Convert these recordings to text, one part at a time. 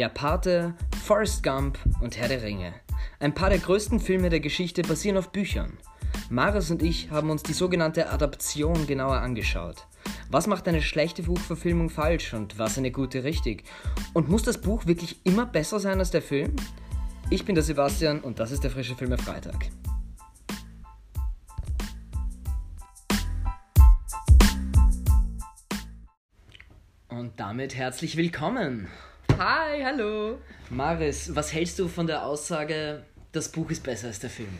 Der Pate, Forrest Gump und Herr der Ringe. Ein paar der größten Filme der Geschichte basieren auf Büchern. Marius und ich haben uns die sogenannte Adaption genauer angeschaut. Was macht eine schlechte Buchverfilmung falsch und was eine gute richtig? Und muss das Buch wirklich immer besser sein als der Film? Ich bin der Sebastian und das ist der frische Filme Freitag. Und damit herzlich willkommen. Hi, hallo. Maris, was hältst du von der Aussage, das Buch ist besser als der Film?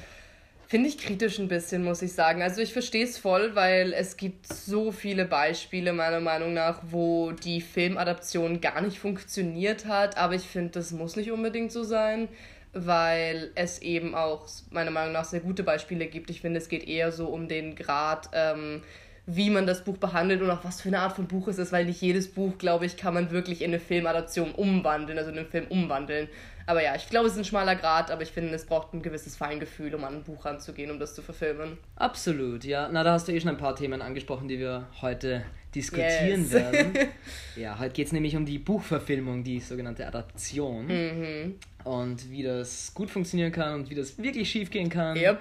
Finde ich kritisch ein bisschen, muss ich sagen. Also ich verstehe es voll, weil es gibt so viele Beispiele meiner Meinung nach, wo die Filmadaption gar nicht funktioniert hat. Aber ich finde, das muss nicht unbedingt so sein, weil es eben auch meiner Meinung nach sehr gute Beispiele gibt. Ich finde, es geht eher so um den Grad. Ähm, wie man das Buch behandelt und auch was für eine Art von Buch es ist, weil nicht jedes Buch, glaube ich, kann man wirklich in eine Filmadaption umwandeln, also in einen Film umwandeln. Aber ja, ich glaube, es ist ein schmaler Grad, aber ich finde, es braucht ein gewisses Feingefühl, um an ein Buch ranzugehen, um das zu verfilmen. Absolut, ja. Na, da hast du eh schon ein paar Themen angesprochen, die wir heute diskutieren yes. werden. ja, heute geht es nämlich um die Buchverfilmung, die sogenannte Adaption. Mhm. Und wie das gut funktionieren kann und wie das wirklich schief gehen kann. Yep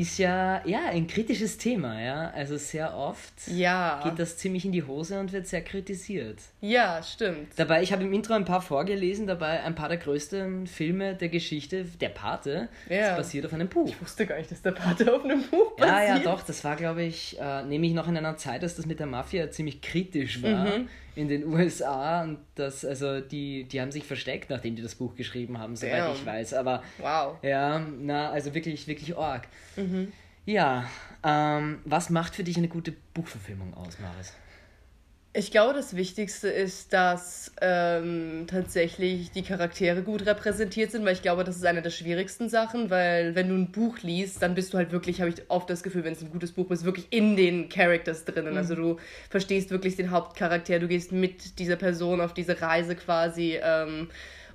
ist ja, ja ein kritisches Thema, ja. Also sehr oft ja. geht das ziemlich in die Hose und wird sehr kritisiert. Ja, stimmt. Dabei, ich habe im Intro ein paar vorgelesen, dabei ein paar der größten Filme der Geschichte, Der Pate, ja. das basiert auf einem Buch. Ich wusste gar nicht, dass Der Pate auf einem Buch basiert. Ja, ja, doch, das war, glaube ich, äh, nämlich noch in einer Zeit, dass das mit der Mafia ziemlich kritisch war. Mhm in den USA und das, also die, die haben sich versteckt, nachdem die das Buch geschrieben haben, soweit Damn. ich weiß. Aber wow. ja, na, also wirklich, wirklich arg. Mhm. Ja, ähm, was macht für dich eine gute Buchverfilmung aus, Maris? Ich glaube, das Wichtigste ist, dass ähm, tatsächlich die Charaktere gut repräsentiert sind, weil ich glaube, das ist eine der schwierigsten Sachen, weil wenn du ein Buch liest, dann bist du halt wirklich, habe ich oft das Gefühl, wenn es ein gutes Buch ist, wirklich in den Characters drinnen. Also mhm. Also du verstehst wirklich den Hauptcharakter, du gehst mit dieser Person auf diese Reise quasi. Ähm,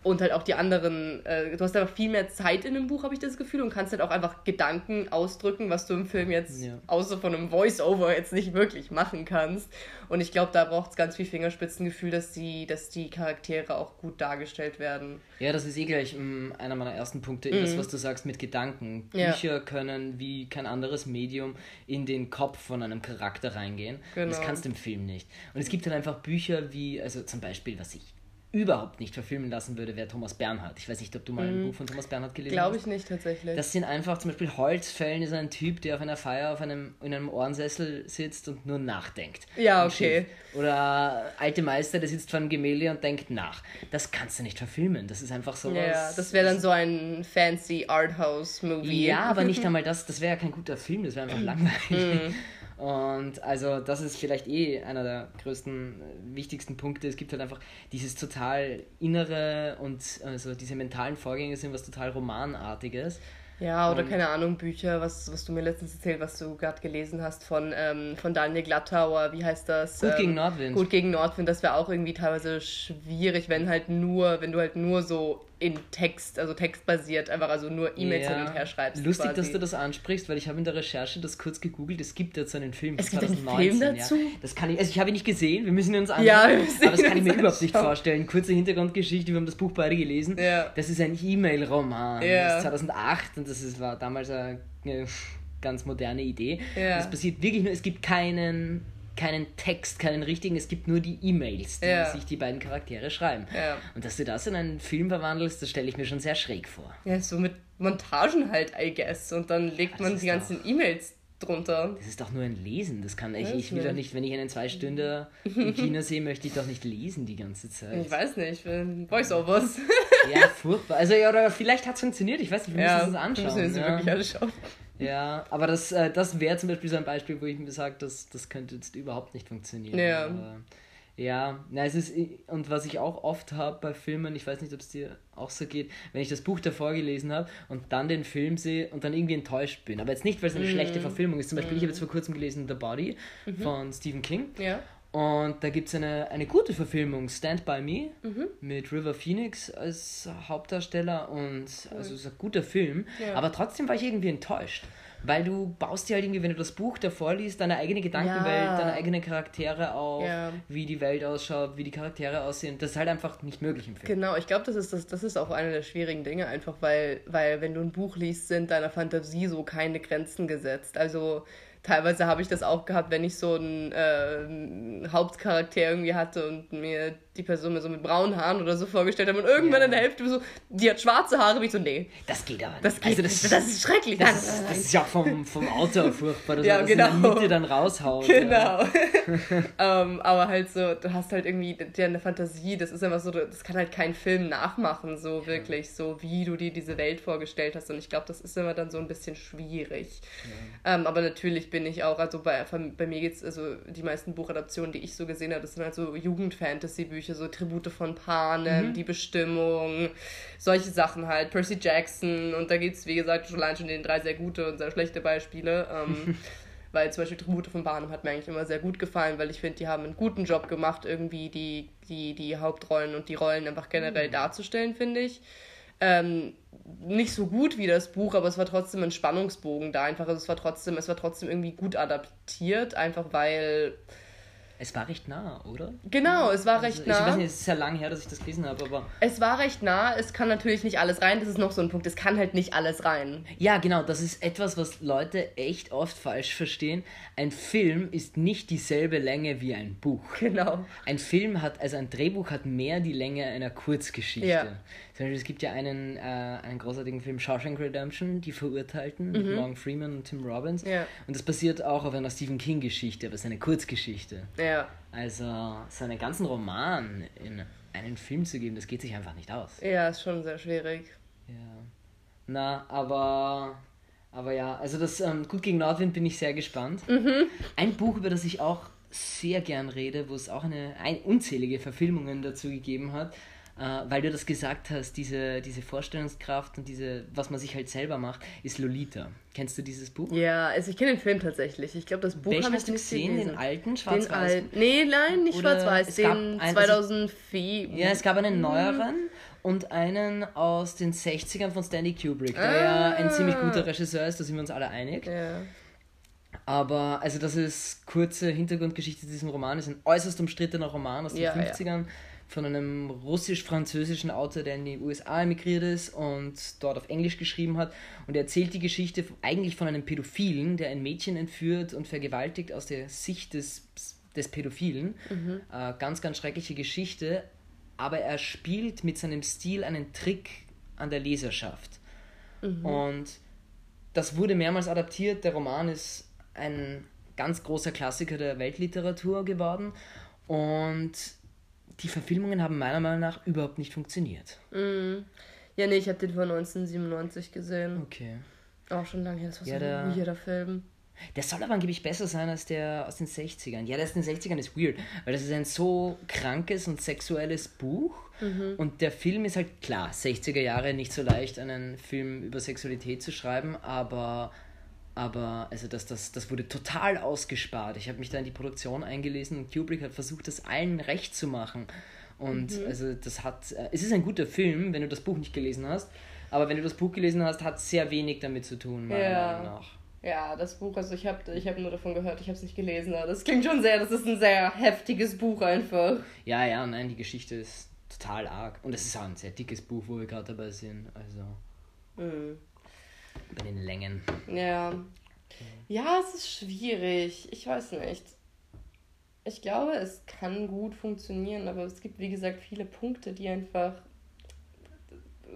und halt auch die anderen, äh, du hast einfach viel mehr Zeit in dem Buch, habe ich das Gefühl, und kannst halt auch einfach Gedanken ausdrücken, was du im Film jetzt ja. außer von einem Voice-Over jetzt nicht wirklich machen kannst. Und ich glaube, da braucht es ganz viel Fingerspitzengefühl, dass die, dass die Charaktere auch gut dargestellt werden. Ja, das ist eh gleich mm, einer meiner ersten Punkte, mhm. das, was du sagst mit Gedanken. Bücher ja. können wie kein anderes Medium in den Kopf von einem Charakter reingehen. Genau. Das kannst du im Film nicht. Und es gibt halt einfach Bücher wie, also zum Beispiel, was ich überhaupt nicht verfilmen lassen würde, wäre Thomas Bernhard. Ich weiß nicht, ob du mal ein mhm. Buch von Thomas Bernhard gelesen Glaube hast. Glaube ich nicht tatsächlich. Das sind einfach zum Beispiel Holzfällen ist ein Typ, der auf einer Feier auf einem, in einem Ohrensessel sitzt und nur nachdenkt. Ja, okay. Oder alte Meister, der sitzt vor einem Gemälde und denkt nach. Das kannst du nicht verfilmen. Das ist einfach so. Ja, das wäre dann so ein fancy Arthouse-Movie. Ja, aber nicht einmal das. Das wäre ja kein guter Film. Das wäre einfach langweilig. Mhm. Und also das ist vielleicht eh einer der größten, äh, wichtigsten Punkte. Es gibt halt einfach dieses total innere und also diese mentalen Vorgänge sind was total Romanartiges. Ja, oder und keine Ahnung, Bücher, was, was du mir letztens erzählt, was du gerade gelesen hast von, ähm, von Daniel Glattauer, wie heißt das? Gut ähm, gegen Nordwind. Gut gegen Nordwind, das wäre auch irgendwie teilweise schwierig, wenn halt nur, wenn du halt nur so in Text, also textbasiert, einfach also nur E-Mails ja. hin und her schreibst. Lustig, quasi. dass du das ansprichst, weil ich habe in der Recherche das kurz gegoogelt. Es gibt jetzt einen Film. Es gibt 2019, einen Film dazu? Ja. Das kann ich, also ich habe ihn nicht gesehen, wir müssen ihn uns anschauen. Ja, aber das kann ich mir überhaupt nicht vorstellen. Kurze Hintergrundgeschichte, wir haben das Buch beide gelesen. Ja. Das ist ein E-Mail-Roman. Das ist 2008 und das ist, war damals eine ganz moderne Idee. Ja. Das passiert wirklich nur, es gibt keinen keinen Text, keinen richtigen, es gibt nur die E-Mails, die ja. sich die beiden Charaktere schreiben. Ja. Und dass du das in einen Film verwandelst, das stelle ich mir schon sehr schräg vor. Ja, so mit Montagen halt, I guess. Und dann legt man die ganzen E-Mails drunter. Das ist doch nur ein Lesen. Das kann ich. Ich will doch nicht, wenn ich einen zwei Stunden im Kino sehe, möchte ich doch nicht lesen die ganze Zeit. Ich weiß nicht, Voice-Overs. ja, furchtbar. Also ja, oder vielleicht hat es funktioniert, ich weiß nicht, wir müssen es anschauen. Wir müssen es ja. wirklich anschauen. Ja, aber das, äh, das wäre zum Beispiel so ein Beispiel, wo ich mir sage, das, das könnte jetzt überhaupt nicht funktionieren. Ja. Aber, ja, na, es ist, und was ich auch oft habe bei Filmen, ich weiß nicht, ob es dir auch so geht, wenn ich das Buch davor gelesen habe und dann den Film sehe und dann irgendwie enttäuscht bin. Aber jetzt nicht, weil es eine mm. schlechte Verfilmung ist. Zum Beispiel, mm. ich habe jetzt vor kurzem gelesen The Body mhm. von Stephen King. Ja. Und da gibt es eine, eine gute Verfilmung, Stand By Me, mhm. mit River Phoenix als Hauptdarsteller. Und cool. also es ist ein guter Film. Ja. Aber trotzdem war ich irgendwie enttäuscht. weil du baust dir halt irgendwie, wenn du das Buch davor liest, deine eigene Gedankenwelt, ja. deine eigenen Charaktere auf, ja. wie die Welt ausschaut, wie die Charaktere aussehen. Das ist halt einfach nicht möglich im Film. Genau, ich glaube, das ist, das, das ist auch eine der schwierigen Dinge, einfach weil, weil wenn du ein Buch liest, sind deiner Fantasie so keine Grenzen gesetzt. Also teilweise habe ich das auch gehabt, wenn ich so einen, äh, Hauptcharakter irgendwie hatte und mir die Person mir so mit braunen Haaren oder so vorgestellt habe und irgendwann ja. in der Hälfte so, die hat schwarze Haare, wie ich so, nee. Das geht aber nicht. Das, geht, also das, das ist schrecklich. Das, ist, das ist ja vom, vom Autor furchtbar, dass ja, das genau. in der Mitte dann raushaut. Genau. Ja. um, ähm, aber halt so, du hast halt irgendwie deine Fantasie, das ist einfach so, das kann halt kein Film nachmachen, so wirklich, so wie du dir diese Welt vorgestellt hast und ich glaube, das ist immer dann so ein bisschen schwierig. Um, ähm, aber natürlich bin ich auch, also bei, bei mir geht es, also die meisten Buchadaptionen, die ich so gesehen habe, das sind halt so Jugend-Fantasy-Bücher, so Tribute von Panem, mhm. Die Bestimmung, solche Sachen halt, Percy Jackson und da gibt es, wie gesagt, schon allein schon den drei sehr gute und sehr schlechte Beispiele. Ähm, weil zum Beispiel Tribute von Panem hat mir eigentlich immer sehr gut gefallen, weil ich finde, die haben einen guten Job gemacht, irgendwie die, die, die Hauptrollen und die Rollen einfach generell mhm. darzustellen, finde ich. Ähm, nicht so gut wie das Buch, aber es war trotzdem ein Spannungsbogen da einfach. Also es war trotzdem, es war trotzdem irgendwie gut adaptiert, einfach weil es war recht nah, oder? Genau, es war recht also, nah. Ich weiß nicht, es ist ja lang her, dass ich das gelesen habe, aber. Es war recht nah, es kann natürlich nicht alles rein, das ist noch so ein Punkt, es kann halt nicht alles rein. Ja, genau, das ist etwas, was Leute echt oft falsch verstehen. Ein Film ist nicht dieselbe Länge wie ein Buch. Genau. Ein Film hat, also ein Drehbuch hat mehr die Länge einer Kurzgeschichte. Ja. Zum Beispiel, es gibt ja einen, äh, einen großartigen Film, Shawshank Redemption, Die Verurteilten, mhm. mit Morgan Freeman und Tim Robbins. Ja. Und das basiert auch auf einer Stephen King-Geschichte, aber es ist eine Kurzgeschichte. Ja. Also, so einen ganzen Roman in einen Film zu geben, das geht sich einfach nicht aus. Ja, ist schon sehr schwierig. Ja. Na, aber. Aber ja, also das ähm, Gut gegen Nordwind bin ich sehr gespannt. Mhm. Ein Buch, über das ich auch sehr gern rede, wo es auch eine, ein, unzählige Verfilmungen dazu gegeben hat, weil du das gesagt hast, diese, diese Vorstellungskraft und diese, was man sich halt selber macht, ist Lolita. Kennst du dieses Buch? Ja, also ich kenne den Film tatsächlich. Ich glaube, das Buch habe ich nicht gesehen. Gelesen. Den alten schwarz-weiß? Al nee, nein, nicht schwarz-weiß. Den 2004. Ja, es gab einen neueren und einen aus den 60ern von Stanley Kubrick, der ah. ja ein ziemlich guter Regisseur ist, da sind wir uns alle einig. Ja. Aber, also das ist kurze Hintergrundgeschichte zu diesem Roman, ist ein äußerst umstrittener Roman aus den ja, 50ern. Ja von einem russisch-französischen Autor, der in die USA emigriert ist und dort auf Englisch geschrieben hat. Und er erzählt die Geschichte eigentlich von einem Pädophilen, der ein Mädchen entführt und vergewaltigt aus der Sicht des, des Pädophilen. Mhm. Äh, ganz, ganz schreckliche Geschichte. Aber er spielt mit seinem Stil einen Trick an der Leserschaft. Mhm. Und das wurde mehrmals adaptiert. Der Roman ist ein ganz großer Klassiker der Weltliteratur geworden. Und die Verfilmungen haben meiner Meinung nach überhaupt nicht funktioniert. Mm. Ja, nee, ich habe den von 1997 gesehen. Okay. Auch schon lange her, das war ja, so ein weirder Film. Der soll aber angeblich besser sein als der aus den 60ern. Ja, der aus den 60ern ist weird, weil das ist ein so krankes und sexuelles Buch. Mhm. Und der Film ist halt klar, 60er Jahre nicht so leicht, einen Film über Sexualität zu schreiben, aber aber also das, das, das wurde total ausgespart. Ich habe mich da in die Produktion eingelesen und Kubrick hat versucht, das allen recht zu machen. Und mhm. also das hat, äh, es ist ein guter Film, wenn du das Buch nicht gelesen hast. Aber wenn du das Buch gelesen hast, hat sehr wenig damit zu tun, meiner ja. Meinung nach. Ja, das Buch, also ich habe ich hab nur davon gehört, ich habe es nicht gelesen. Aber das klingt schon sehr, das ist ein sehr heftiges Buch einfach. Ja, ja, nein, die Geschichte ist total arg. Und es ist auch ein sehr dickes Buch, wo wir gerade dabei sind. Also. Mhm bei den Längen. Ja. Ja, es ist schwierig. Ich weiß nicht. Ich glaube, es kann gut funktionieren, aber es gibt, wie gesagt, viele Punkte, die einfach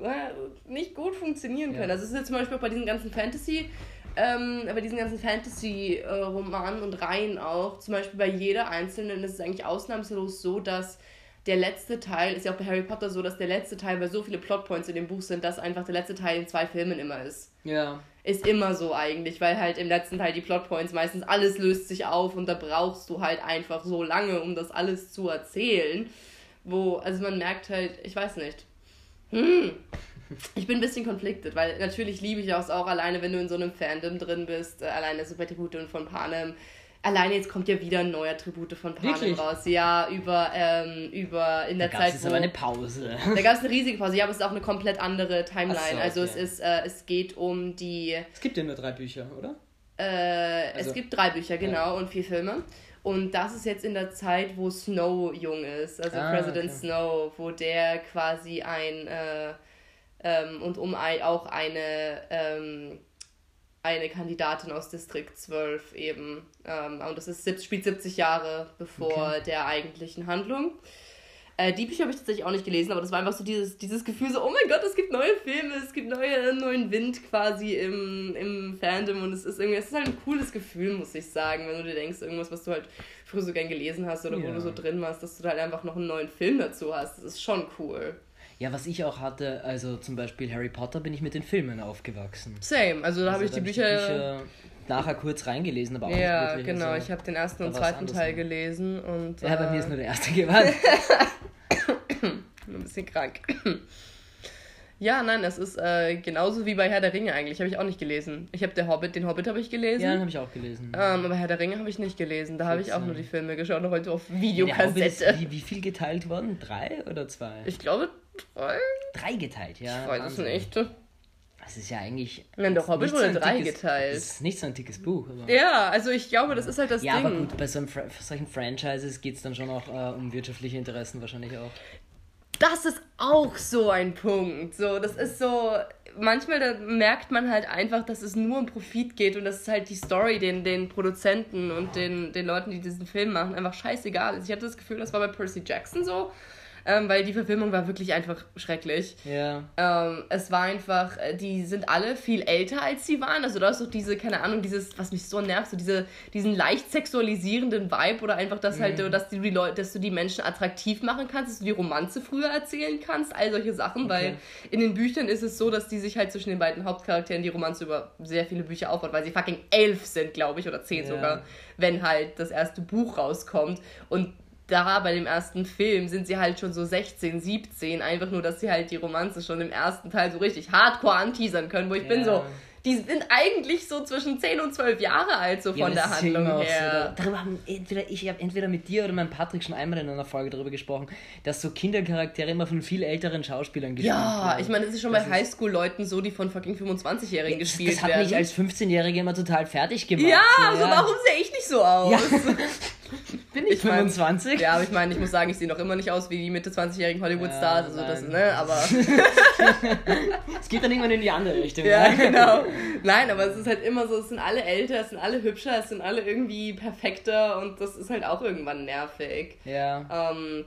äh, nicht gut funktionieren können. Ja. Also es ist jetzt zum Beispiel auch bei diesen ganzen Fantasy, ähm, bei diesen ganzen Fantasy-Romanen und Reihen auch, zum Beispiel bei jeder einzelnen ist es eigentlich ausnahmslos so, dass der letzte Teil, ist ja auch bei Harry Potter so, dass der letzte Teil, weil so viele Plotpoints in dem Buch sind, dass einfach der letzte Teil in zwei Filmen immer ist. Ja. Ist immer so eigentlich, weil halt im letzten Teil die Plotpoints meistens alles löst sich auf und da brauchst du halt einfach so lange, um das alles zu erzählen. Wo, also man merkt halt, ich weiß nicht. Hm. Ich bin ein bisschen konfliktet, weil natürlich liebe ich es auch alleine, wenn du in so einem Fandom drin bist, äh, alleine Super Tribute und von Panem Alleine jetzt kommt ja wieder ein neuer Tribute von Panem raus. Ja, über, ähm, über in der da Zeit. Das ist aber eine Pause. Da gab es eine riesige Pause. Ja, aber es ist auch eine komplett andere Timeline. So, also okay. es ist, äh, es geht um die. Es gibt ja nur drei Bücher, oder? Äh, also, es gibt drei Bücher, genau, ja. und vier Filme. Und das ist jetzt in der Zeit, wo Snow jung ist, also ah, President okay. Snow, wo der quasi ein äh, ähm, und um ein, auch eine ähm, eine Kandidatin aus Distrikt 12 eben. Ähm, und das ist, spielt 70 Jahre bevor okay. der eigentlichen Handlung. Äh, die Bücher habe ich tatsächlich auch nicht gelesen, aber das war einfach so dieses, dieses Gefühl, so, oh mein Gott, es gibt neue Filme, es gibt neue, neuen Wind quasi im, im Fandom und es ist irgendwie, es ist halt ein cooles Gefühl, muss ich sagen, wenn du dir denkst, irgendwas, was du halt früher so gern gelesen hast oder ja. wo du so drin warst, dass du halt einfach noch einen neuen Film dazu hast. Das ist schon cool. Ja, was ich auch hatte, also zum Beispiel Harry Potter bin ich mit den Filmen aufgewachsen. Same, also da also habe ich die Bücher, die Bücher nachher kurz reingelesen, aber auch ja, nicht wirklich. Ja, genau, also, ich habe den ersten und zweiten Teil gelesen und... Ja, bei mir ist nur der erste geworden. ein bisschen krank. Ja, nein, es ist äh, genauso wie bei Herr der Ringe eigentlich. Habe ich auch nicht gelesen. Ich habe der Hobbit, den Hobbit habe ich gelesen. Ja, den habe ich auch gelesen. Ähm, aber Herr der Ringe habe ich nicht gelesen. Da habe ich auch nur die Filme geschaut, noch heute auf Videokassette. Ja, wie, wie viel geteilt worden? Drei oder zwei? Ich glaube drei. Drei geteilt, ja. Ich weiß es nicht. Das ist ja eigentlich. Nein, der Hobbit wurde so drei geteilt. Das ist nicht so ein dickes Buch. Ja, also ich glaube, das ist halt das ja, Ding. Ja, aber gut, bei so solchen Franchises geht es dann schon auch äh, um wirtschaftliche Interessen wahrscheinlich auch das ist auch so ein Punkt. So, das ist so, manchmal da merkt man halt einfach, dass es nur um Profit geht und dass es halt die Story den, den Produzenten und den, den Leuten, die diesen Film machen, einfach scheißegal ist. Ich hatte das Gefühl, das war bei Percy Jackson so ähm, weil die Verfilmung war wirklich einfach schrecklich. Ja. Ähm, es war einfach, äh, die sind alle viel älter als sie waren. Also da ist doch diese, keine Ahnung, dieses, was mich so nervt, so diese, diesen leicht sexualisierenden Vibe oder einfach, dass halt, mhm. dass, du die Leute, dass du die Menschen attraktiv machen kannst, dass du die Romanze früher erzählen kannst, all solche Sachen, okay. weil in den Büchern ist es so, dass die sich halt zwischen den beiden Hauptcharakteren die Romanze über sehr viele Bücher aufbaut, weil sie fucking elf sind, glaube ich, oder zehn ja. sogar, wenn halt das erste Buch rauskommt. Und da bei dem ersten Film sind sie halt schon so 16, 17, einfach nur, dass sie halt die Romanze schon im ersten Teil so richtig hardcore anteasern können, wo ich ja. bin so, die sind eigentlich so zwischen 10 und 12 Jahre alt, so ja, von der Handlung her. So. Darüber haben entweder ich habe entweder mit dir oder mit Patrick schon einmal in einer Folge darüber gesprochen, dass so Kindercharaktere immer von viel älteren Schauspielern gespielt ja, werden. Ja, ich meine, das ist schon das bei Highschool-Leuten so, die von fucking 25-Jährigen ja, gespielt werden. Das hat mich als 15-Jährige immer total fertig gemacht. Ja, so, also warum sehe ich nicht so aus? Ja. Bin ich, ich 25? Mein, ja, aber ich meine, ich muss sagen, ich sehe noch immer nicht aus wie die Mitte 20-jährigen Hollywood-Stars. also nein. das, ne, aber. es geht dann irgendwann in die andere Richtung. Ja, ne? genau. Nein, aber es ist halt immer so, es sind alle älter, es sind alle hübscher, es sind alle irgendwie perfekter und das ist halt auch irgendwann nervig. Ja. Ähm,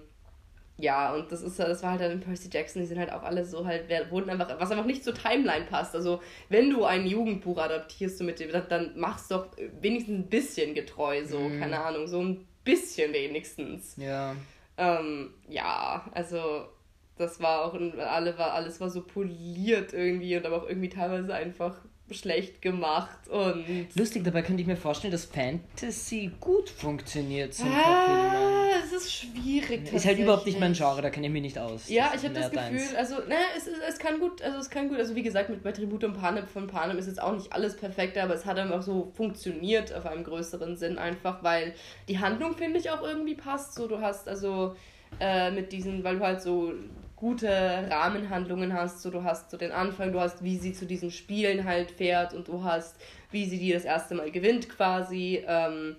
ja, und das ist das war halt dann Percy Jackson, die sind halt auch alle so halt, wurden einfach, was einfach nicht zur Timeline passt. Also, wenn du ein Jugendbuch adaptierst du mit dem, dann machst doch wenigstens ein bisschen getreu, so, mhm. keine Ahnung, so ein bisschen wenigstens. Ja. Ähm, ja, also das war auch alle war alles war so poliert irgendwie und aber auch irgendwie teilweise einfach schlecht gemacht und lustig dabei könnte ich mir vorstellen dass Fantasy gut funktioniert zum ah, es ist schwierig ist halt überhaupt nicht mein Genre da kenne ich mich nicht aus. Ja ich habe das Gefühl deins. also ne es, es kann gut also es kann gut also wie gesagt mit bei Tribute und Panem von Panem ist jetzt auch nicht alles perfekt aber es hat einfach so funktioniert auf einem größeren Sinn einfach weil die Handlung finde ich auch irgendwie passt. So du hast also äh, mit diesen weil du halt so gute Rahmenhandlungen hast. So, du hast so den Anfang, du hast, wie sie zu diesen Spielen halt fährt und du hast, wie sie die das erste Mal gewinnt quasi. Ähm,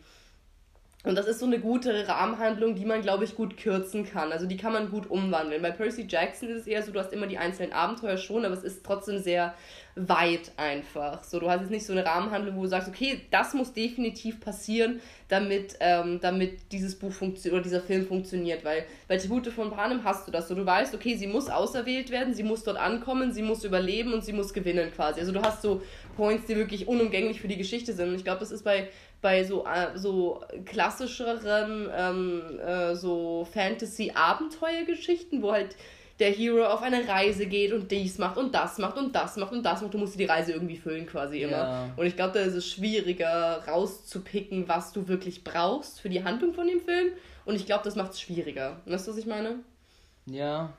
und das ist so eine gute Rahmenhandlung, die man, glaube ich, gut kürzen kann. Also die kann man gut umwandeln. Bei Percy Jackson ist es eher so, du hast immer die einzelnen Abenteuer schon, aber es ist trotzdem sehr weit einfach. So, du hast jetzt nicht so eine Rahmenhandlung, wo du sagst, okay, das muss definitiv passieren, damit, ähm, damit dieses Buch funktioniert oder dieser Film funktioniert. Weil bei Tribute von Panem hast du das so. Du weißt, okay, sie muss auserwählt werden, sie muss dort ankommen, sie muss überleben und sie muss gewinnen quasi. Also du hast so Points, die wirklich unumgänglich für die Geschichte sind. Und ich glaube, das ist bei bei so, äh, so klassischeren ähm, äh, so Fantasy-Abenteuergeschichten, wo halt der Hero auf eine Reise geht und dies macht und das macht und das macht und das macht. Du musst die Reise irgendwie füllen quasi immer. Ja. Und ich glaube, da ist es schwieriger rauszupicken, was du wirklich brauchst für die Handlung von dem Film. Und ich glaube, das macht es schwieriger. Weißt du, was ich meine? Ja,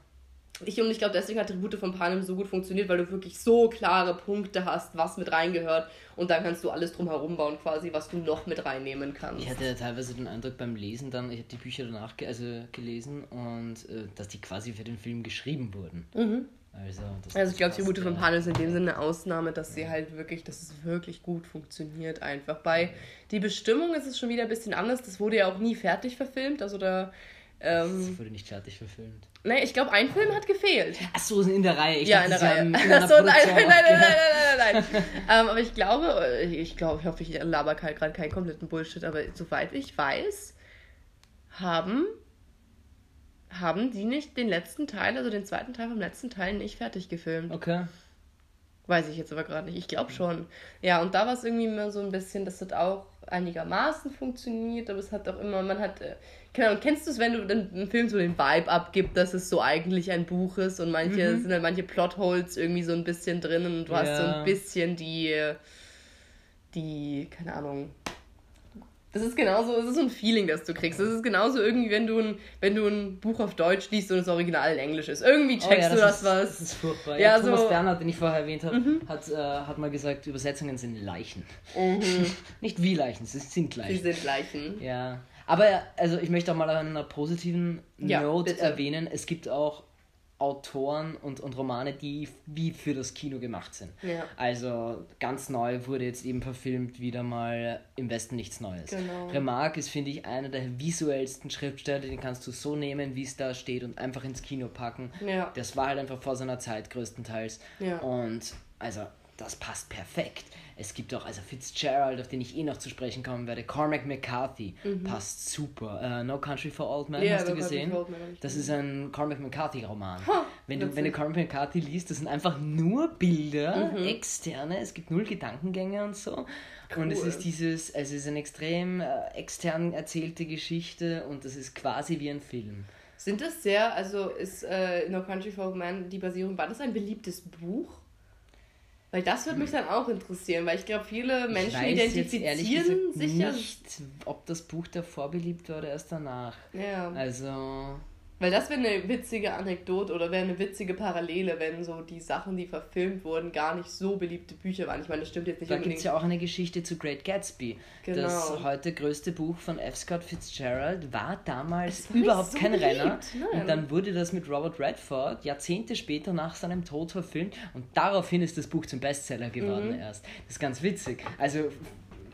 ich, und ich glaube, deswegen hat Tribute von Panem so gut funktioniert, weil du wirklich so klare Punkte hast, was mit reingehört. Und dann kannst du alles drum herum bauen, quasi, was du noch mit reinnehmen kannst. Ich hatte teilweise den Eindruck beim Lesen dann, ich habe die Bücher danach ge also gelesen und äh, dass die quasi für den Film geschrieben wurden. Mhm. Also, das, also ich glaube, die Route von Pan ist in dem Sinne eine Ausnahme, dass sie halt wirklich, dass es wirklich gut funktioniert einfach. Bei Die Bestimmung ist es schon wieder ein bisschen anders. Das wurde ja auch nie fertig verfilmt. Also da. Ähm, das wurde nicht fertig verfilmt. Nein, ich glaube, ein Film hat gefehlt. Ach so, in der Reihe. Ich ja, dachte, in der Reihe. So, nein, nein, nein, nein, nein, nein, nein, ähm, aber ich glaube, äh, ich glaube, ich hoffe, ich laber halt gerade keinen kompletten Bullshit, aber soweit ich weiß, haben haben die nicht den letzten Teil, also den zweiten Teil vom letzten Teil nicht fertig gefilmt. Okay. Weiß ich jetzt aber gerade nicht. Ich glaube schon. Ja, und da war es irgendwie immer so ein bisschen, das hat auch einigermaßen funktioniert, aber es hat auch immer, man hat äh, keine Ahnung, kennst du es, wenn du einen Film so den Vibe abgibt, dass es so eigentlich ein Buch ist und manche, mhm. sind halt manche Plotholes irgendwie so ein bisschen drin und du ja. hast so ein bisschen die, die, keine Ahnung, das ist genauso, es ist so ein Feeling, das du kriegst. Das ist genauso irgendwie, wenn du ein, wenn du ein Buch auf Deutsch liest und das Original in Englisch ist. Irgendwie checkst oh ja, das du das ist, was. Das ist furchtbar. Ja, ja Thomas so, Bernhard, den ich vorher erwähnt habe, mhm. hat, äh, hat mal gesagt, Übersetzungen sind Leichen. Mhm. Nicht wie Leichen, sie sind Leichen. Sie sind Leichen. Ja. Aber also ich möchte auch mal an einer positiven Note bitte. erwähnen, es gibt auch Autoren und, und Romane, die wie für das Kino gemacht sind. Ja. Also ganz neu wurde jetzt eben verfilmt wieder mal Im Westen nichts Neues. Genau. Remarque ist, finde ich, einer der visuellsten Schriftsteller, den kannst du so nehmen, wie es da steht und einfach ins Kino packen. Ja. Das war halt einfach vor seiner Zeit größtenteils. Ja. Und also das passt perfekt. Es gibt auch, also Fitzgerald, auf den ich eh noch zu sprechen kommen werde, Cormac McCarthy, mhm. passt super. Uh, no Country for Old Men, yeah, hast du gesehen? Das ist ein Cormac McCarthy-Roman. Wenn, du, wenn du Cormac McCarthy liest, das sind einfach nur Bilder, mhm. externe, es gibt null Gedankengänge und so. Cool. Und es ist dieses, es ist eine extrem äh, extern erzählte Geschichte und das ist quasi wie ein Film. Sind das sehr, also ist äh, No Country for Old Men die Basierung, war das ein beliebtes Buch? Weil das würde mich dann auch interessieren, weil ich glaube, viele Menschen identifizieren sich ja nicht, ob das Buch davor beliebt war oder erst danach. Ja. Also weil das wäre eine witzige Anekdote oder wäre eine witzige Parallele, wenn so die Sachen, die verfilmt wurden, gar nicht so beliebte Bücher waren. Ich meine, das stimmt jetzt nicht Da gibt es ja auch eine Geschichte zu Great Gatsby. Genau. Das heute größte Buch von F. Scott Fitzgerald war damals war überhaupt so kein beliebt. Renner. Nein. Und dann wurde das mit Robert Redford Jahrzehnte später nach seinem Tod verfilmt und daraufhin ist das Buch zum Bestseller geworden mhm. erst. Das ist ganz witzig. Also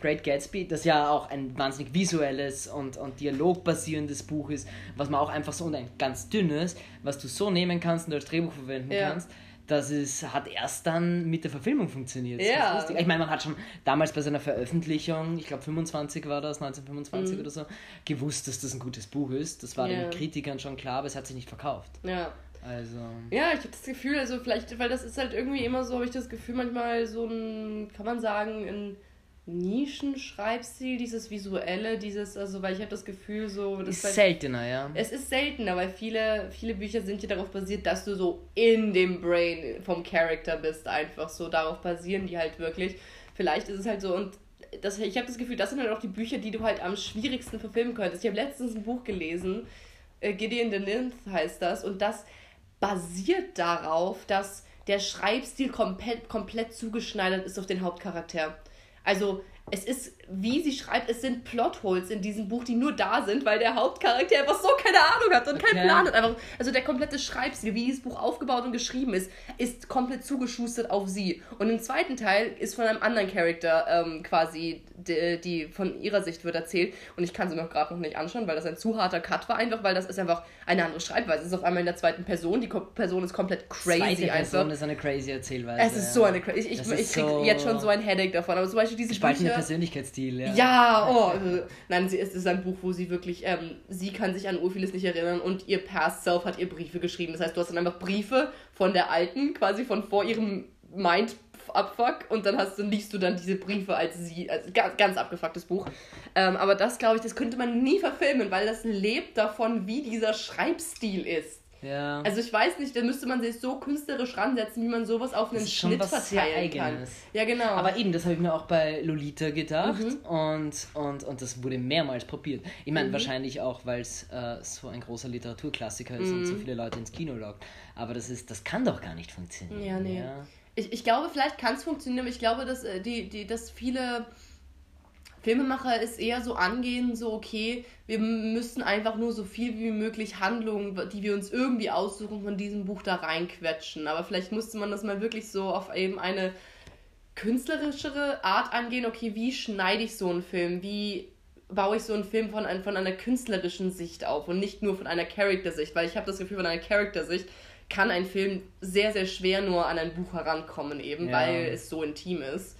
Great Gatsby, das ja auch ein wahnsinnig visuelles und, und dialogbasierendes Buch ist, was man auch einfach so und ein ganz dünnes, was du so nehmen kannst und als Drehbuch verwenden ja. kannst, das ist, hat erst dann mit der Verfilmung funktioniert. Ja. Ich meine, man hat schon damals bei seiner Veröffentlichung, ich glaube 25 war das, 1925 mhm. oder so, gewusst, dass das ein gutes Buch ist. Das war ja. den Kritikern schon klar, aber es hat sich nicht verkauft. Ja. Also. Ja, ich habe das Gefühl, also vielleicht, weil das ist halt irgendwie immer so, habe ich das Gefühl, manchmal so ein, kann man sagen, ein Nischenschreibstil, dieses visuelle, dieses, also weil ich habe das Gefühl so... Das ist halt, seltener, ja. Es ist seltener, weil viele, viele Bücher sind ja darauf basiert, dass du so in dem Brain vom Charakter bist, einfach so, darauf basieren die halt wirklich. Vielleicht ist es halt so und das, ich habe das Gefühl, das sind halt auch die Bücher, die du halt am schwierigsten verfilmen könntest. Ich habe letztens ein Buch gelesen, äh, Gideon the Ninth heißt das, und das basiert darauf, dass der Schreibstil komplett, komplett zugeschneidert ist auf den Hauptcharakter. Also es ist, wie sie schreibt, es sind Plotholes in diesem Buch, die nur da sind, weil der Hauptcharakter einfach so keine Ahnung hat und keinen okay. Plan hat. Einfach, also der komplette Schreibstil, wie dieses Buch aufgebaut und geschrieben ist, ist komplett zugeschustert auf sie. Und im zweiten Teil ist von einem anderen Charakter ähm, quasi, die, die, von ihrer Sicht wird erzählt. Und ich kann sie noch gerade noch nicht anschauen, weil das ein zu harter Cut war, einfach weil das ist einfach eine andere Schreibweise. Es ist auf einmal in der zweiten Person, die Person ist komplett crazy Zweite einfach. Person ist eine crazy Erzählweise. Es ist so eine crazy. Ich, ich, ich krieg so jetzt schon so ein Headache davon. Aber zum Beispiel diese Bücher, Persönlichkeitsstil, ja. Ja, oh. Also, nein, sie, es ist ein Buch, wo sie wirklich, ähm, sie kann sich an vieles nicht erinnern und ihr Past Self hat ihr Briefe geschrieben. Das heißt, du hast dann einfach Briefe von der alten, quasi von vor ihrem Mind Abfuck und dann hast du, liest du dann diese Briefe als sie, also ganz, ganz abgefucktes Buch. Ähm, aber das, glaube ich, das könnte man nie verfilmen, weil das lebt davon, wie dieser Schreibstil ist. Ja. Also ich weiß nicht, da müsste man sich so künstlerisch ransetzen, wie man sowas auf einen Schnitt verteilen kann. Ja, genau. Aber eben, das habe ich mir auch bei Lolita gedacht mhm. und, und, und das wurde mehrmals probiert. Ich meine, mhm. wahrscheinlich auch, weil es äh, so ein großer Literaturklassiker ist mhm. und so mhm. viele Leute ins Kino lockt. Aber das ist, das kann doch gar nicht funktionieren. Ja, nee. Ja. Ich, ich glaube, vielleicht kann es funktionieren, aber ich glaube, dass, äh, die, die, dass viele Filmemacher ist eher so angehen, so okay, wir müssen einfach nur so viel wie möglich Handlungen, die wir uns irgendwie aussuchen, von diesem Buch da reinquetschen. Aber vielleicht musste man das mal wirklich so auf eben eine künstlerischere Art angehen. Okay, wie schneide ich so einen Film? Wie baue ich so einen Film von, von einer künstlerischen Sicht auf und nicht nur von einer Charaktersicht? Weil ich habe das Gefühl, von einer Charaktersicht kann ein Film sehr, sehr schwer nur an ein Buch herankommen, eben ja. weil es so intim ist.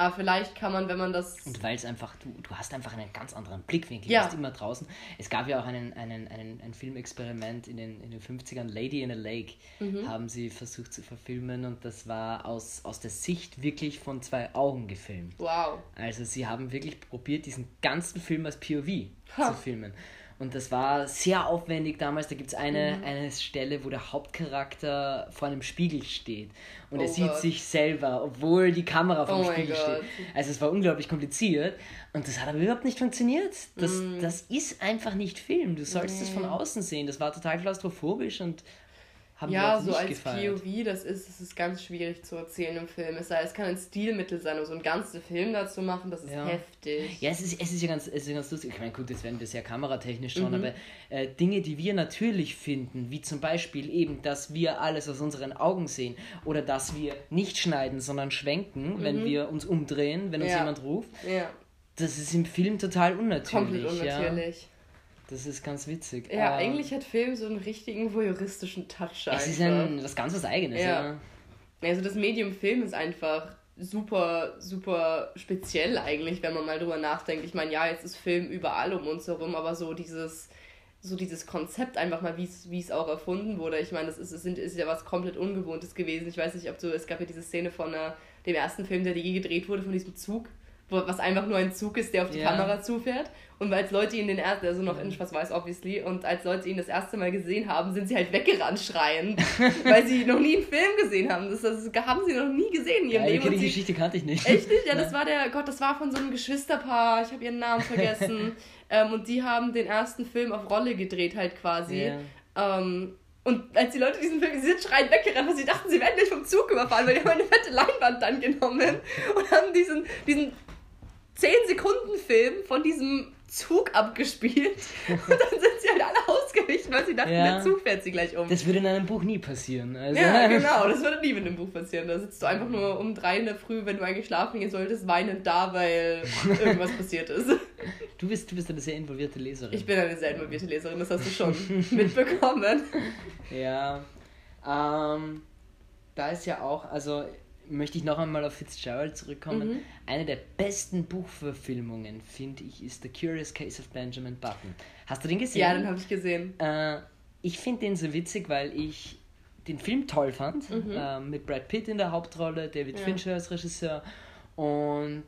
Aber vielleicht kann man, wenn man das. Und weil es einfach, du, du hast einfach einen ganz anderen Blickwinkel. Ja. Du bist immer draußen. Es gab ja auch einen, einen, einen, ein Filmexperiment in den, in den 50ern, Lady in a Lake, mhm. haben sie versucht zu verfilmen und das war aus, aus der Sicht wirklich von zwei Augen gefilmt. Wow. Also sie haben wirklich probiert, diesen ganzen Film als POV ha. zu filmen. Und das war sehr aufwendig damals. Da gibt es eine, mhm. eine Stelle, wo der Hauptcharakter vor einem Spiegel steht. Und oh er sieht Gott. sich selber, obwohl die Kamera vom oh Spiegel steht. Also es war unglaublich kompliziert. Und das hat aber überhaupt nicht funktioniert. Das, mhm. das ist einfach nicht Film. Du sollst es von außen sehen. Das war total klaustrophobisch und haben ja, so als gefeiert. POV, das ist, das ist ganz schwierig zu erzählen im Film. Es, sei, es kann ein Stilmittel sein, um so einen ganzen Film dazu machen, das ist ja. heftig. Ja, es ist, es ist ja ganz, es ist ganz lustig. Ich meine, gut, das werden wir sehr kameratechnisch schon, mhm. aber äh, Dinge, die wir natürlich finden, wie zum Beispiel eben, dass wir alles aus unseren Augen sehen oder dass wir nicht schneiden, sondern schwenken, mhm. wenn wir uns umdrehen, wenn uns ja. jemand ruft. Ja. Das ist im Film total unnatürlich. Komplett unnatürlich. Das ist ganz witzig. Ja, ähm, eigentlich hat Film so einen richtigen voyeuristischen Touch. Es ist ein, was ganz was Eigenes, ja. ja. Also das Medium Film ist einfach super, super speziell eigentlich, wenn man mal drüber nachdenkt. Ich meine, ja, jetzt ist Film überall um uns herum, aber so dieses, so dieses Konzept einfach mal, wie es auch erfunden wurde. Ich meine, das ist, ist, ist ja was komplett Ungewohntes gewesen. Ich weiß nicht, ob du, es gab ja diese Szene von uh, dem ersten Film, der je gedreht wurde, von diesem Zug was einfach nur ein Zug ist, der auf die yeah. Kamera zufährt. Und als Leute ihn den ersten, also noch in Schwarz-Weiß obviously, und als Leute ihn das erste Mal gesehen haben, sind sie halt weggerannt schreiend, weil sie noch nie einen Film gesehen haben. Das, das haben sie noch nie gesehen in ihrem ja, Leben. Die sie, Geschichte kannte ich nicht. Echt nicht? Ja, das war der, Gott, das war von so einem Geschwisterpaar, ich habe ihren Namen vergessen. ähm, und die haben den ersten Film auf Rolle gedreht halt quasi. Yeah. Ähm, und als die Leute diesen Film gesehen schreien weggerannt, weil sie dachten, sie werden gleich vom Zug überfahren, weil die haben eine fette Leinwand dann genommen und haben diesen, diesen 10 Sekunden Film von diesem Zug abgespielt und dann sind sie halt alle ausgewichen, weil sie dachten, ja. der Zug fährt sie gleich um. Das würde in einem Buch nie passieren. Also. Ja, genau, das würde nie mit einem Buch passieren. Da sitzt du einfach nur um drei in der Früh, wenn du eigentlich schlafen gehen solltest, weinend da, weil irgendwas passiert ist. Du bist, du bist eine sehr involvierte Leserin. Ich bin eine sehr involvierte Leserin, das hast du schon mitbekommen. Ja, ähm, da ist ja auch, also möchte ich noch einmal auf Fitzgerald zurückkommen. Mhm. Eine der besten Buchverfilmungen, finde ich, ist The Curious Case of Benjamin Button. Hast du den gesehen? Ja, den habe ich gesehen. Äh, ich finde den so witzig, weil ich den Film toll fand. Mhm. Äh, mit Brad Pitt in der Hauptrolle, David ja. Fincher als Regisseur. Und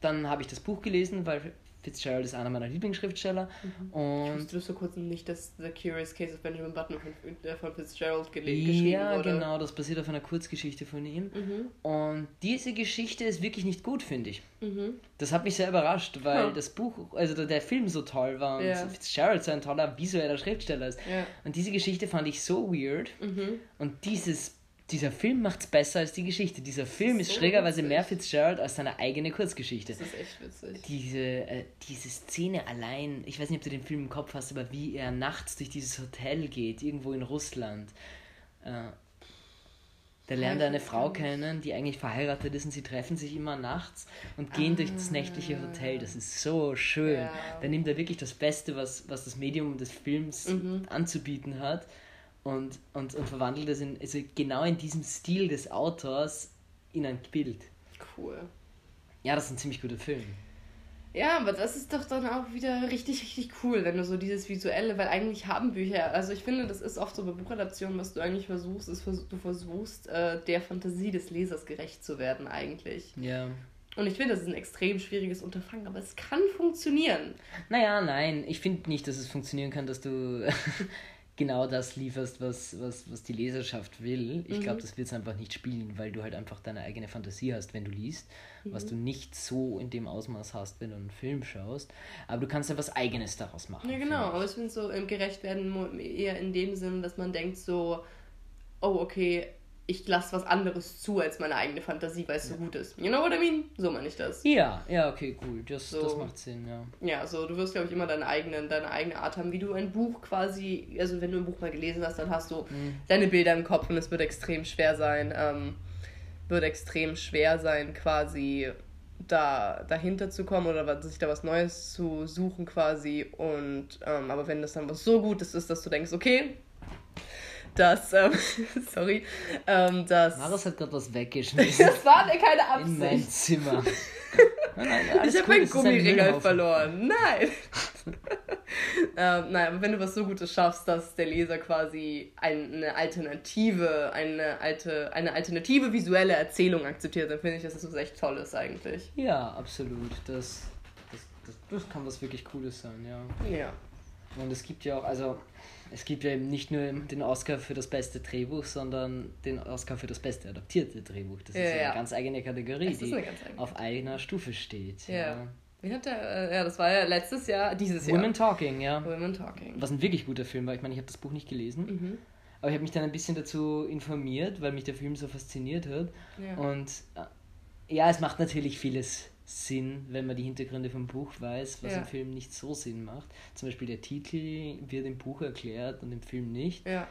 dann habe ich das Buch gelesen, weil Fitzgerald ist einer meiner Lieblingsschriftsteller. Mhm. Und ich wusste vor kurzem nicht, dass The Curious Case of Benjamin Button von, von Fitzgerald geschrieben ja, wurde. Ja, genau, das basiert auf einer Kurzgeschichte von ihm. Mhm. Und diese Geschichte ist wirklich nicht gut, finde ich. Mhm. Das hat mich sehr überrascht, weil ja. das Buch, also der Film so toll war und ja. Fitzgerald so ein toller visueller Schriftsteller ist. Und diese Geschichte fand ich so weird. Mhm. Und dieses dieser Film macht es besser als die Geschichte. Dieser Film ist, so schrägerweise mehr Fitzgerald als seine eigene Kurzgeschichte. Das ist echt witzig. Diese, äh, diese Szene allein, ich weiß nicht, ob du den Film im Kopf hast, aber wie er nachts durch dieses Hotel geht, irgendwo in Russland. Äh, da lernt er eine Frau kennen, die eigentlich verheiratet ist und sie treffen sich immer nachts und gehen ah. durch das nächtliche Hotel. Das ist so schön. Ja. Da nimmt er wirklich das Beste, was, was das Medium des Films mhm. anzubieten hat und, und, und verwandelt es in, also genau in diesem Stil des Autors in ein Bild. Cool. Ja, das ist ein ziemlich guter Film. Ja, aber das ist doch dann auch wieder richtig, richtig cool, wenn du so dieses Visuelle, weil eigentlich haben Bücher, also ich finde, das ist oft so bei Buchadaptionen, was du eigentlich versuchst, ist, du versuchst, äh, der Fantasie des Lesers gerecht zu werden, eigentlich. Ja. Und ich finde, das ist ein extrem schwieriges Unterfangen, aber es kann funktionieren. Naja, nein, ich finde nicht, dass es funktionieren kann, dass du genau das lieferst, was, was, was die Leserschaft will. Ich mhm. glaube, das wird es einfach nicht spielen, weil du halt einfach deine eigene Fantasie hast, wenn du liest, mhm. was du nicht so in dem Ausmaß hast, wenn du einen Film schaust. Aber du kannst ja was Eigenes daraus machen. Ja, genau. Aber ich finde so im gerecht werden eher in dem Sinn, dass man denkt so, oh, okay, ich lasse was anderes zu als meine eigene Fantasie, weil es ja. so gut ist. You know what I mean? So meine ich das. Ja, ja, okay, cool. Das, so, das macht Sinn, ja. Ja, so du wirst, glaube ich, immer deine, eigenen, deine eigene Art haben, wie du ein Buch quasi, also wenn du ein Buch mal gelesen hast, dann hast du mhm. deine Bilder im Kopf und es wird extrem schwer sein, ähm, wird extrem schwer sein, quasi da dahinter zu kommen oder sich da was Neues zu suchen quasi. Und ähm, aber wenn das dann was so Gutes ist, dass du denkst, okay, dass, ähm, sorry, ähm, dass... Maris hat gerade was weggeschmissen. das war keine Absicht. In mein Zimmer. nein, nein, ich habe meinen Gummiringel verloren. Nein. ähm, nein, aber wenn du was so Gutes schaffst, dass der Leser quasi eine alternative, eine alte, eine alternative visuelle Erzählung akzeptiert, dann finde ich, dass das was echt Tolles eigentlich. Ja, absolut. Das, das, das, das kann was wirklich Cooles sein, ja. Ja. Und es gibt ja auch, also es gibt ja eben nicht nur den Oscar für das beste Drehbuch, sondern den Oscar für das beste adaptierte Drehbuch. Das ja, ist ja eine ganz eigene Kategorie, die eigene. auf eigener Stufe steht. Ja. Wie hat der, äh, ja, das war ja letztes Jahr, dieses Jahr. Women Talking, ja. Women Talking. Was ein wirklich guter Film war. Ich meine, ich habe das Buch nicht gelesen. Mhm. Aber ich habe mich dann ein bisschen dazu informiert, weil mich der Film so fasziniert hat. Ja. Und äh, ja, es macht natürlich vieles Sinn, wenn man die Hintergründe vom Buch weiß, was ja. im Film nicht so Sinn macht. Zum Beispiel der Titel wird im Buch erklärt und im Film nicht. Ja.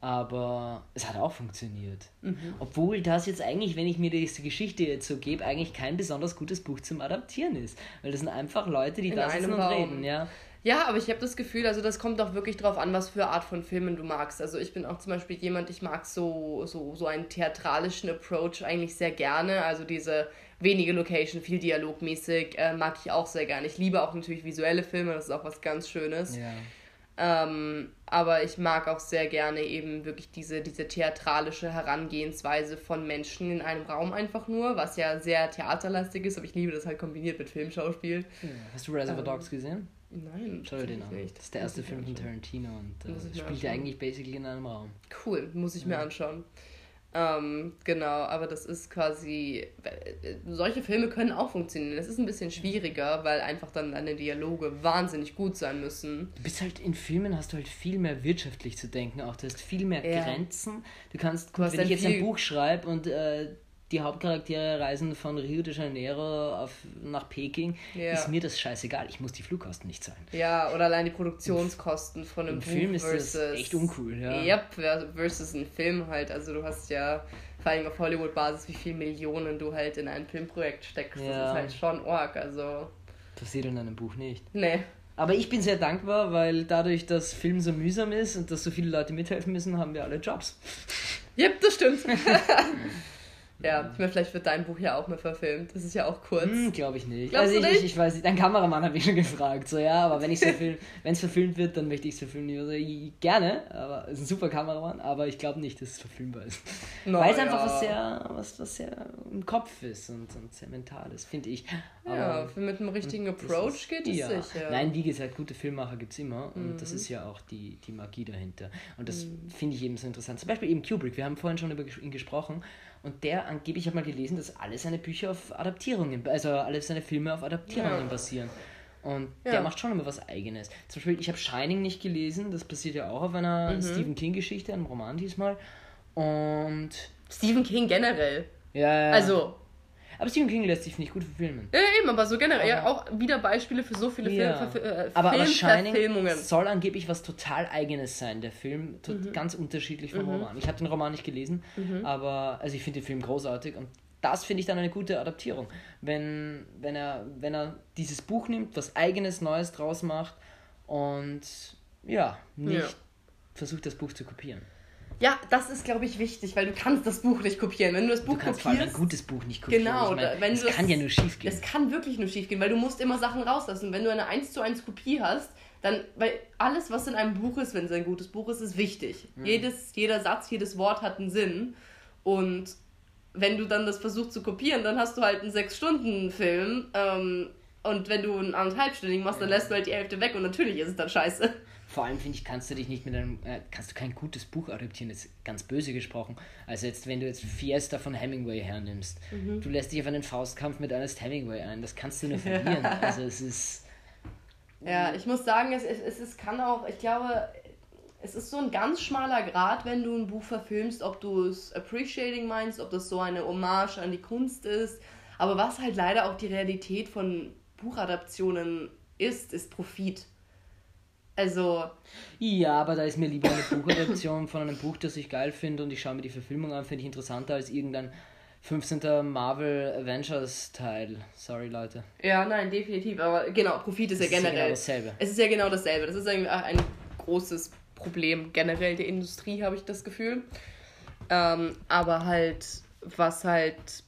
Aber es hat auch funktioniert. Mhm. Obwohl das jetzt eigentlich, wenn ich mir diese Geschichte jetzt so gebe, eigentlich kein besonders gutes Buch zum Adaptieren ist. Weil das sind einfach Leute, die In da sitzen und reden, ja. Ja, aber ich habe das Gefühl, also das kommt auch wirklich drauf an, was für Art von Filmen du magst. Also ich bin auch zum Beispiel jemand, ich mag so, so, so einen theatralischen Approach eigentlich sehr gerne. Also diese wenige Location, viel dialogmäßig, äh, mag ich auch sehr gerne. Ich liebe auch natürlich visuelle Filme, das ist auch was ganz Schönes. Ja. Ähm, aber ich mag auch sehr gerne eben wirklich diese, diese theatralische Herangehensweise von Menschen in einem Raum einfach nur, was ja sehr theaterlastig ist, aber ich liebe das halt kombiniert mit Filmschauspiel. Ja. Hast du Reservoir ähm, Dogs gesehen? Nein, Schau dir den an. Nicht. Das ist der erste Film von Tarantino und äh, spielt ja eigentlich basically in einem Raum. Cool, muss ich ja. mir anschauen. Ähm, genau, aber das ist quasi. Solche Filme können auch funktionieren. Es ist ein bisschen schwieriger, weil einfach dann deine Dialoge wahnsinnig gut sein müssen. Du bist halt in Filmen hast du halt viel mehr wirtschaftlich zu denken, auch du hast viel mehr ja. Grenzen. Du kannst, gut, du wenn ich jetzt ein Buch schreibe und äh, die Hauptcharaktere reisen von Rio de Janeiro auf, nach Peking, ja. ist mir das scheißegal. Ich muss die Flugkosten nicht zahlen. Ja, oder allein die Produktionskosten von einem Im Buch Film ist versus, das echt uncool, ja. Yep, versus ein Film halt. Also du hast ja vor allem auf Hollywood-Basis, wie viele Millionen du halt in ein Filmprojekt steckst. Ja. Das ist halt schon org, also... Passiert in einem Buch nicht. Nee. Aber ich bin sehr dankbar, weil dadurch, dass Film so mühsam ist und dass so viele Leute mithelfen müssen, haben wir alle Jobs. Yep, das stimmt. Ja, ich meine, vielleicht wird dein Buch ja auch mal verfilmt. Das ist ja auch kurz. Hm, Glaube ich nicht. Glaubst also ich, nicht? ich, ich weiß nicht, dein Kameramann habe ich schon gefragt. So, ja, aber wenn es verfilm, verfilmt wird, dann möchte ich es verfilmen. Also, gerne, aber es ist ein super Kameramann, aber ich glaube nicht, dass es verfilmbar ist. No, Weil es ja. einfach was sehr, was, was sehr im Kopf ist und, und sehr mental ist, finde ich. Ja, aber, mit einem richtigen Approach ist, geht es ja. sicher. Nein, wie gesagt, gute Filmmacher gibt es immer und mhm. das ist ja auch die, die Magie dahinter. Und das mhm. finde ich eben so interessant. Zum Beispiel eben Kubrick, wir haben vorhin schon über ihn gesprochen und der angeblich, ich habe mal gelesen, dass alle seine Bücher auf Adaptierungen, also alle seine Filme auf Adaptierungen ja. basieren. Und ja. der macht schon immer was Eigenes. Zum Beispiel, ich habe Shining nicht gelesen, das basiert ja auch auf einer mhm. Stephen King-Geschichte, einem Roman diesmal. Und. Stephen King generell. Ja, ja. Also, aber Stephen King lässt sich nicht gut verfilmen. Ja, eben, aber so generell ja, auch wieder Beispiele für so viele ja. Film, äh, aber, aber Shining soll angeblich was total eigenes sein, der Film, mhm. ganz unterschiedlich vom mhm. Roman. Ich habe den Roman nicht gelesen, mhm. aber also ich finde den Film großartig und das finde ich dann eine gute Adaptierung. Wenn, wenn, er, wenn er dieses Buch nimmt, was eigenes, Neues draus macht und ja, nicht ja. versucht, das Buch zu kopieren. Ja, das ist, glaube ich, wichtig, weil du kannst das Buch nicht kopieren. Wenn du das Buch du kannst kopierst, ein gutes Buch nicht kopieren. Genau, ich mein, wenn das kann ja nur schief gehen. Das kann wirklich nur schief gehen, weil du musst immer Sachen rauslassen. Wenn du eine 1 zu 1 Kopie hast, dann, weil alles, was in einem Buch ist, wenn es ein gutes Buch ist, ist wichtig. Mhm. Jedes, jeder Satz, jedes Wort hat einen Sinn. Und wenn du dann das versuchst zu kopieren, dann hast du halt einen 6-Stunden-Film. Ähm, und wenn du einen anderthalbstündigen machst, dann lässt du halt die Hälfte weg und natürlich ist es dann scheiße. Vor allem finde ich, kannst du dich nicht mit einem, äh, kannst du kein gutes Buch adaptieren, ist ganz böse gesprochen. Also jetzt, wenn du jetzt Fiesta von Hemingway hernimmst, mhm. du lässt dich auf einen Faustkampf mit Ernest Hemingway ein, das kannst du nur verlieren. also es ist. Ja, ich muss sagen, es, es, es kann auch, ich glaube, es ist so ein ganz schmaler Grad, wenn du ein Buch verfilmst, ob du es appreciating meinst, ob das so eine Hommage an die Kunst ist. Aber was halt leider auch die Realität von Buchadaptionen ist, ist Profit. Also. Ja, aber da ist mir lieber eine Buchadaption von einem Buch, das ich geil finde und ich schaue mir die Verfilmung an, finde ich interessanter als irgendein 15. Marvel Avengers Teil. Sorry, Leute. Ja, nein, definitiv. Aber genau, Profit ist das ja generell. Ist genau dasselbe. Es ist ja genau dasselbe. Das ist irgendwie ein großes Problem generell der Industrie, habe ich das Gefühl. Ähm, aber halt, was halt,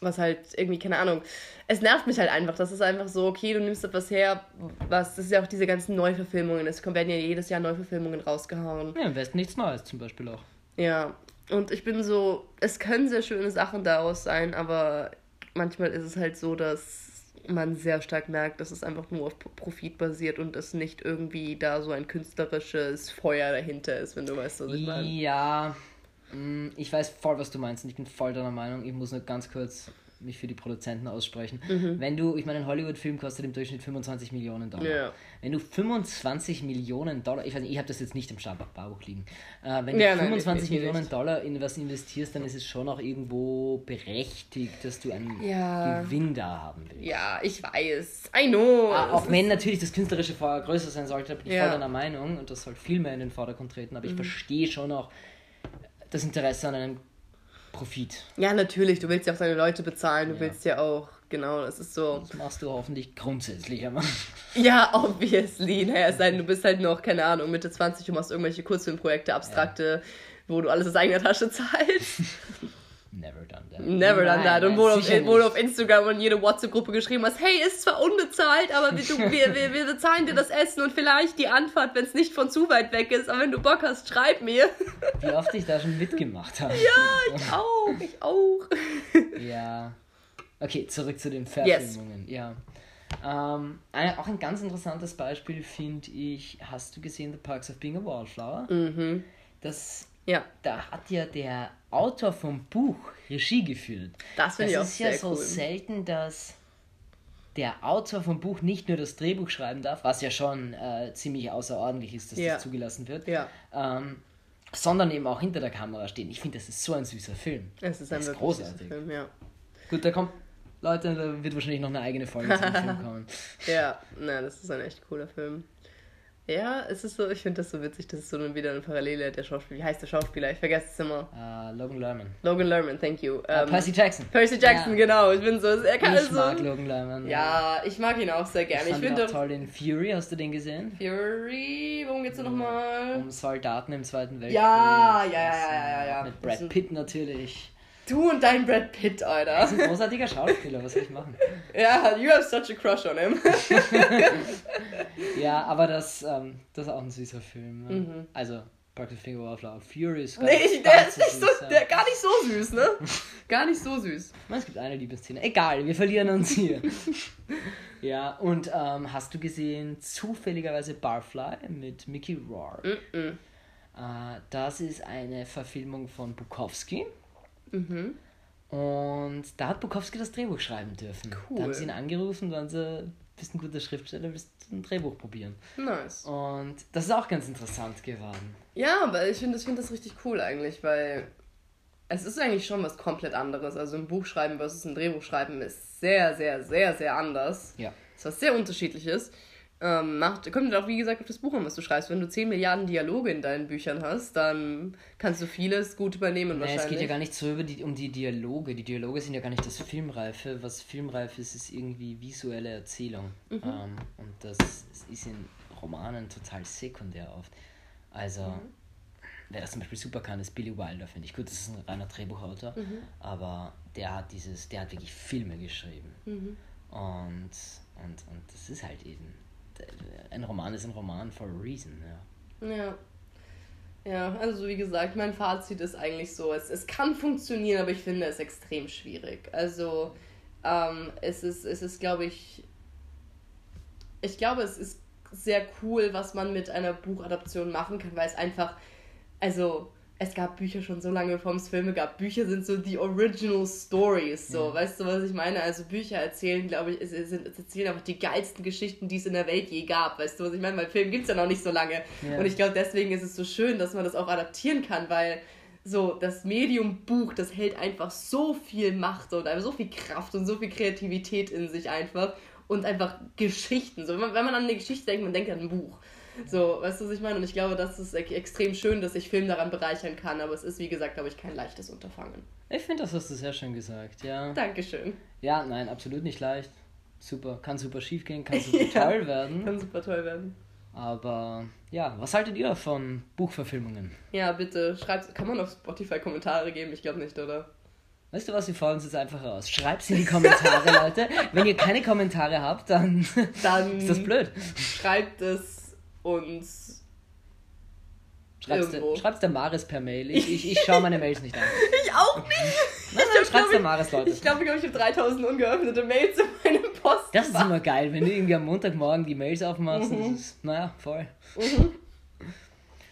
was halt irgendwie, keine Ahnung, es nervt mich halt einfach. Das ist einfach so, okay, du nimmst etwas her, was, das ist ja auch diese ganzen Neuverfilmungen. Es werden ja jedes Jahr Neuverfilmungen rausgehauen. Ja, im Westen nichts Neues zum Beispiel auch. Ja, und ich bin so, es können sehr schöne Sachen daraus sein, aber manchmal ist es halt so, dass man sehr stark merkt, dass es einfach nur auf Profit basiert und es nicht irgendwie da so ein künstlerisches Feuer dahinter ist, wenn du weißt, was ich meine. Ja, ich weiß voll, was du meinst und ich bin voll deiner Meinung. Ich muss nur ganz kurz mich für die Produzenten aussprechen. Mhm. Wenn du, ich meine, ein Hollywood-Film kostet im Durchschnitt 25 Millionen Dollar. Ja. Wenn du 25 Millionen Dollar, ich weiß nicht, ich habe das jetzt nicht im Baubuch liegen, äh, wenn du ja, 25 nein, Millionen nicht. Dollar in was investierst, dann ist es schon auch irgendwo berechtigt, dass du einen ja. Gewinn da haben willst. Ja, ich weiß. I know. Ah, auch wenn natürlich das künstlerische Feuer größer sein sollte, bin ich voll deiner Meinung und das soll viel mehr in den Vordergrund treten, aber mhm. ich verstehe schon auch das Interesse an einem Profit. Ja, natürlich. Du willst ja auch deine Leute bezahlen. Du ja. willst ja auch, genau, das ist so. Das machst du hoffentlich grundsätzlich aber. Ja, obviously. Naja, es sei denn, du bist halt noch, keine Ahnung, Mitte 20 und machst irgendwelche Kurzfilmprojekte, abstrakte, ja. wo du alles aus eigener Tasche zahlst. Never done that. Never done that. Und wo, auf, auf Instagram und jede WhatsApp-Gruppe geschrieben hast, hey, ist zwar unbezahlt, aber wir, du, wir, wir, wir bezahlen dir das Essen und vielleicht die Anfahrt, wenn es nicht von zu weit weg ist. Aber wenn du Bock hast, schreib mir. Wie oft ich da schon mitgemacht habe. Ja, ich auch. Ich auch. Ja. Okay, zurück zu den Verfilmungen. Yes. Ja. Ähm, ein, auch ein ganz interessantes Beispiel finde ich, hast du gesehen The Parks of Being a Wallflower? Mhm. Das ja. Da hat ja der Autor vom Buch Regie geführt. Das finde ich auch sehr cool. ist ja so selten, dass der Autor vom Buch nicht nur das Drehbuch schreiben darf, was ja schon äh, ziemlich außerordentlich ist, dass ja. das zugelassen wird, ja. ähm, sondern eben auch hinter der Kamera stehen. Ich finde, das ist so ein süßer Film. Es ist ein ist großartig. Film, ja. Gut, da kommt, Leute, da wird wahrscheinlich noch eine eigene Folge zum Film kommen. Ja, na, das ist ein echt cooler Film. Ja, es ist so, ich finde das so witzig, das ist so wieder eine Parallele der Schauspieler. Wie heißt der Schauspieler? Ich vergesse es immer. Uh, Logan Lerman. Logan Lerman, thank you. Uh, um, Percy Jackson. Percy Jackson, ja. genau. Ich bin so, er kann Ich so, mag Logan Lerman. Ja, ich mag ihn auch sehr gerne. Ich, ich finde toll den Fury, hast du den gesehen? Fury, worum geht's da nochmal? Um Soldaten im Zweiten Weltkrieg. Ja, ja, ja, ja, ja, ja. Mit Brad Pitt natürlich. Du und dein Brad Pitt, Alter. Er ist ein großartiger Schauspieler, was soll ich machen? Ja, you have such a crush on him. ja, aber das, ähm, das ist auch ein süßer Film. Ne? Mhm. Also, Practice Finger Wallflower Furious. Nee, ich, der ist nicht so, so der, gar nicht so süß, ne? gar nicht so süß. Es gibt eine Liebesszene. Egal, wir verlieren uns hier. ja, und ähm, hast du gesehen, zufälligerweise Barfly mit Mickey Rourke? Mm -mm. Äh, das ist eine Verfilmung von Bukowski. Mhm. Und da hat Bukowski das Drehbuch schreiben dürfen. Cool. Da haben sie ihn angerufen und waren so, bist ein guter Schriftsteller, willst du ein Drehbuch probieren. Nice. Und das ist auch ganz interessant geworden. Ja, aber ich finde find das richtig cool eigentlich, weil es ist eigentlich schon was komplett anderes. Also ein Buch schreiben versus ein Drehbuch schreiben ist sehr, sehr, sehr, sehr anders. Ja. Das ist was sehr unterschiedliches ähm, macht, kommt auch, wie gesagt, auf das Buch an, was du schreibst. Wenn du 10 Milliarden Dialoge in deinen Büchern hast, dann kannst du vieles gut übernehmen. Nee, wahrscheinlich. es geht ja gar nicht so über die, um die Dialoge. Die Dialoge sind ja gar nicht das Filmreife. Was filmreif ist, ist irgendwie visuelle Erzählung. Mhm. Ähm, und das ist in Romanen total sekundär oft. Also, mhm. wer das zum Beispiel super kann, ist Billy Wilder, finde ich. Gut, das ist ein reiner Drehbuchautor, mhm. aber der hat dieses, der hat wirklich Filme geschrieben. Mhm. Und, und, und das ist halt eben ein Roman ist ein Roman for a reason. Ja. ja. Ja, also wie gesagt, mein Fazit ist eigentlich so, es, es kann funktionieren, aber ich finde es extrem schwierig. Also ähm, es ist, es ist glaube ich, ich glaube, es ist sehr cool, was man mit einer Buchadaption machen kann, weil es einfach, also es gab Bücher schon so lange, bevor es Filme gab. Bücher sind so die Original Stories, so. Ja. Weißt du, was ich meine? Also Bücher erzählen, glaube ich, es, sind, es erzählen einfach die geilsten Geschichten, die es in der Welt je gab. Weißt du, was ich meine? Weil Film gibt es ja noch nicht so lange. Ja. Und ich glaube, deswegen ist es so schön, dass man das auch adaptieren kann, weil so das Medium Buch, das hält einfach so viel Macht und so viel Kraft und so viel Kreativität in sich einfach und einfach Geschichten. So, wenn man, wenn man an eine Geschichte denkt, man denkt an ein Buch. So, weißt du, was ich meine? Und ich glaube, das ist extrem schön, dass sich Film daran bereichern kann, aber es ist, wie gesagt, glaube ich, kein leichtes Unterfangen. Ich finde, das hast du sehr schön gesagt, ja. Dankeschön. Ja, nein, absolut nicht leicht. Super, kann super schief gehen, kann super ja, toll werden. Kann super toll werden. Aber ja, was haltet ihr von Buchverfilmungen? Ja, bitte, schreibt, kann man auf Spotify Kommentare geben? Ich glaube nicht, oder? Weißt du was, wir fordern es jetzt einfach raus. Schreibt es in die Kommentare, Leute. Wenn ihr keine Kommentare habt, dann, dann ist das blöd. Schreibt es uns Schreib's der, schreib's der Maris per Mail. Ich, ich, ich schaue meine Mails nicht an. ich auch nicht. Nein, nein, schreib's der Maris, Leute. Ich glaube, ich, glaub, ich habe 3000 ungeöffnete Mails in meinem Post. Das ist immer geil, wenn du irgendwie am Montagmorgen die Mails aufmachst. Mhm. Das ist, naja, voll. Mhm.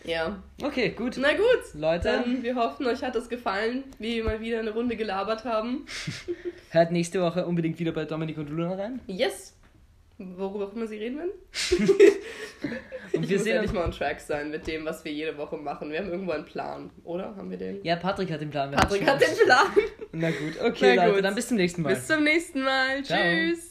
Ja. Okay, gut. Na gut. Leute. Dann, wir hoffen, euch hat es gefallen, wie wir mal wieder eine Runde gelabert haben. Hört nächste Woche unbedingt wieder bei Dominik und Luna rein. Yes worüber auch immer sie reden werden. und ich wir muss sehen endlich mal on track sein mit dem, was wir jede Woche machen. Wir haben irgendwo einen Plan, oder? Haben wir den? Ja, Patrick hat den Plan. Patrick hat den Plan. Na gut, okay, Na Leute, gut. dann bis zum nächsten Mal. Bis zum nächsten Mal. Ciao. Tschüss.